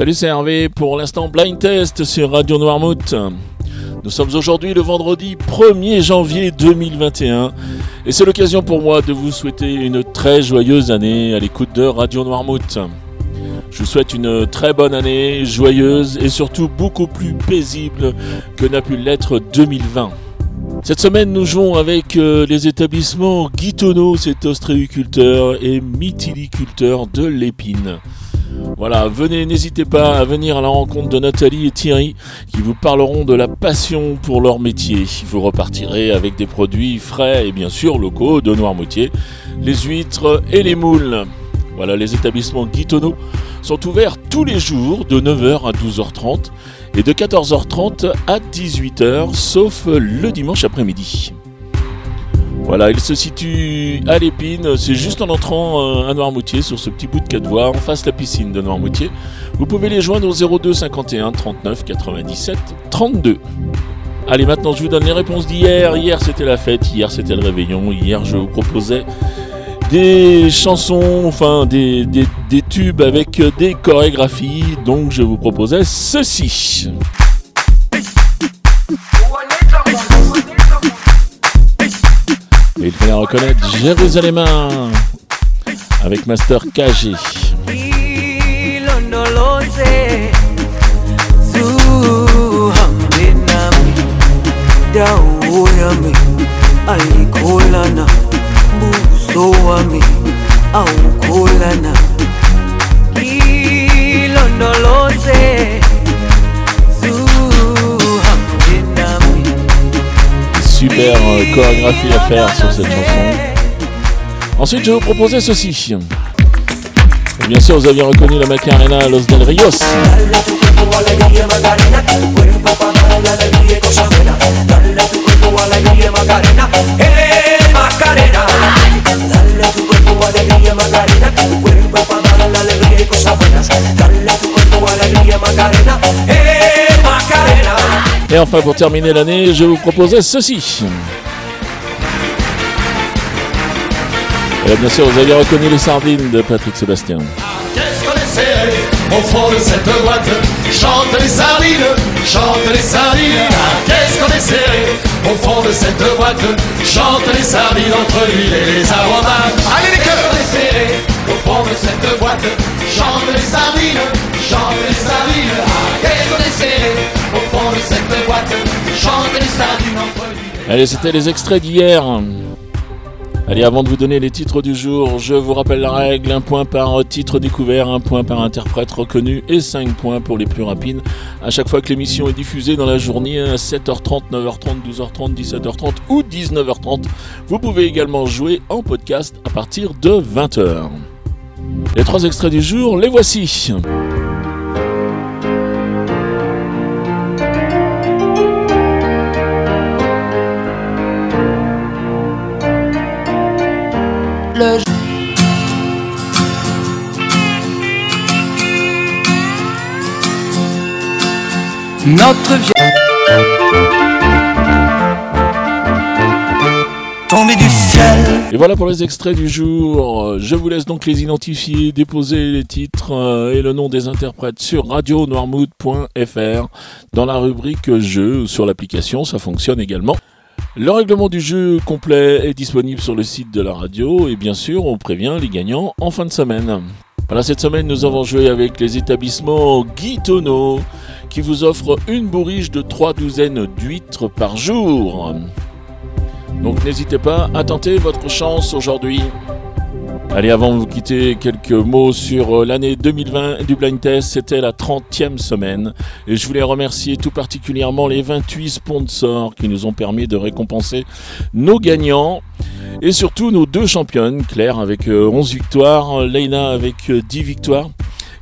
Salut, c'est Hervé pour l'instant Blind Test sur Radio Noirmouth. Nous sommes aujourd'hui le vendredi 1er janvier 2021 et c'est l'occasion pour moi de vous souhaiter une très joyeuse année à l'écoute de Radio Noirmouth. Je vous souhaite une très bonne année, joyeuse et surtout beaucoup plus paisible que n'a pu l'être 2020. Cette semaine, nous jouons avec euh, les établissements Guitonneau, cet ostréiculteur, et Mytiliculteur de l'Épine. Voilà, venez, n'hésitez pas à venir à la rencontre de Nathalie et Thierry qui vous parleront de la passion pour leur métier. Vous repartirez avec des produits frais et bien sûr locaux de Noirmoutier, les huîtres et les moules. Voilà, les établissements Guitonneau sont ouverts tous les jours de 9h à 12h30 et de 14h30 à 18h, sauf le dimanche après-midi. Voilà, il se situe à l'épine, c'est juste en entrant euh, à Noirmoutier sur ce petit bout de voies, en face de la piscine de Noirmoutier. Vous pouvez les joindre au 02 51 39 97 32. Allez, maintenant je vous donne les réponses d'hier. Hier c'était la fête, hier c'était le réveillon, hier je vous proposais des chansons, enfin des tubes avec des chorégraphies, donc je vous proposais ceci. Fallait reconnaître Jérusalem avec Master KG. dawo yami ayikholana buso wami awukholana Chorégraphie à faire sur cette chanson. Ensuite, je vous proposer ceci. Bien sûr, vous aviez reconnu la Macarena Los del Rios. Et enfin, pour terminer l'année, je vous proposais ceci. Et bien sûr, vous aviez reconnu les sardines de Patrick Sébastien. Au fond de cette boîte Chante les sardines, chante les sardines. Ah, Qu'est-ce qu'on est serré au fond de cette boîte Chante les sardines entre l'huile et les aromates. Allez les cœurs. est serré au fond de cette boîte Chante les sardines, chante les sardines. Ah, Qu'est-ce qu'on est serré au fond de cette boîte Chante les sardines entre l'huile Allez, c'était les extraits d'hier. Allez, avant de vous donner les titres du jour, je vous rappelle la règle, un point par titre découvert, un point par interprète reconnu et 5 points pour les plus rapides. À chaque fois que l'émission est diffusée dans la journée à 7h30, 9h30, 12h30, 17h30 ou 19h30, vous pouvez également jouer en podcast à partir de 20h. Les trois extraits du jour, les voici. Le Notre vie tombé du ciel. Et voilà pour les extraits du jour. Je vous laisse donc les identifier, déposer les titres euh, et le nom des interprètes sur radionoirmout.fr dans la rubrique jeu ou sur l'application, ça fonctionne également. Le règlement du jeu complet est disponible sur le site de la radio et bien sûr on prévient les gagnants en fin de semaine. Voilà, cette semaine nous avons joué avec les établissements Guitonneau qui vous offrent une bourriche de trois douzaines d'huîtres par jour. Donc n'hésitez pas à tenter votre chance aujourd'hui. Allez, avant de vous quitter, quelques mots sur euh, l'année 2020 du Blind Test. C'était la 30e semaine. Et je voulais remercier tout particulièrement les 28 sponsors qui nous ont permis de récompenser nos gagnants. Et surtout nos deux championnes, Claire avec euh, 11 victoires, Leïna avec euh, 10 victoires.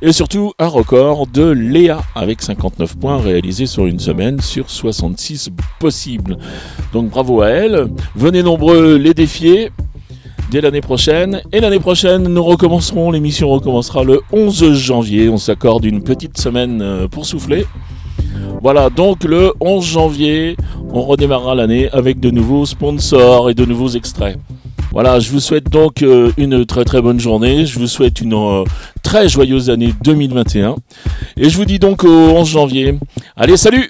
Et surtout un record de Léa avec 59 points réalisés sur une semaine sur 66 possibles. Donc bravo à elle. Venez nombreux les défier dès l'année prochaine. Et l'année prochaine, nous recommencerons, l'émission recommencera le 11 janvier. On s'accorde une petite semaine euh, pour souffler. Voilà, donc le 11 janvier, on redémarrera l'année avec de nouveaux sponsors et de nouveaux extraits. Voilà, je vous souhaite donc euh, une très très bonne journée. Je vous souhaite une euh, très joyeuse année 2021. Et je vous dis donc au 11 janvier. Allez, salut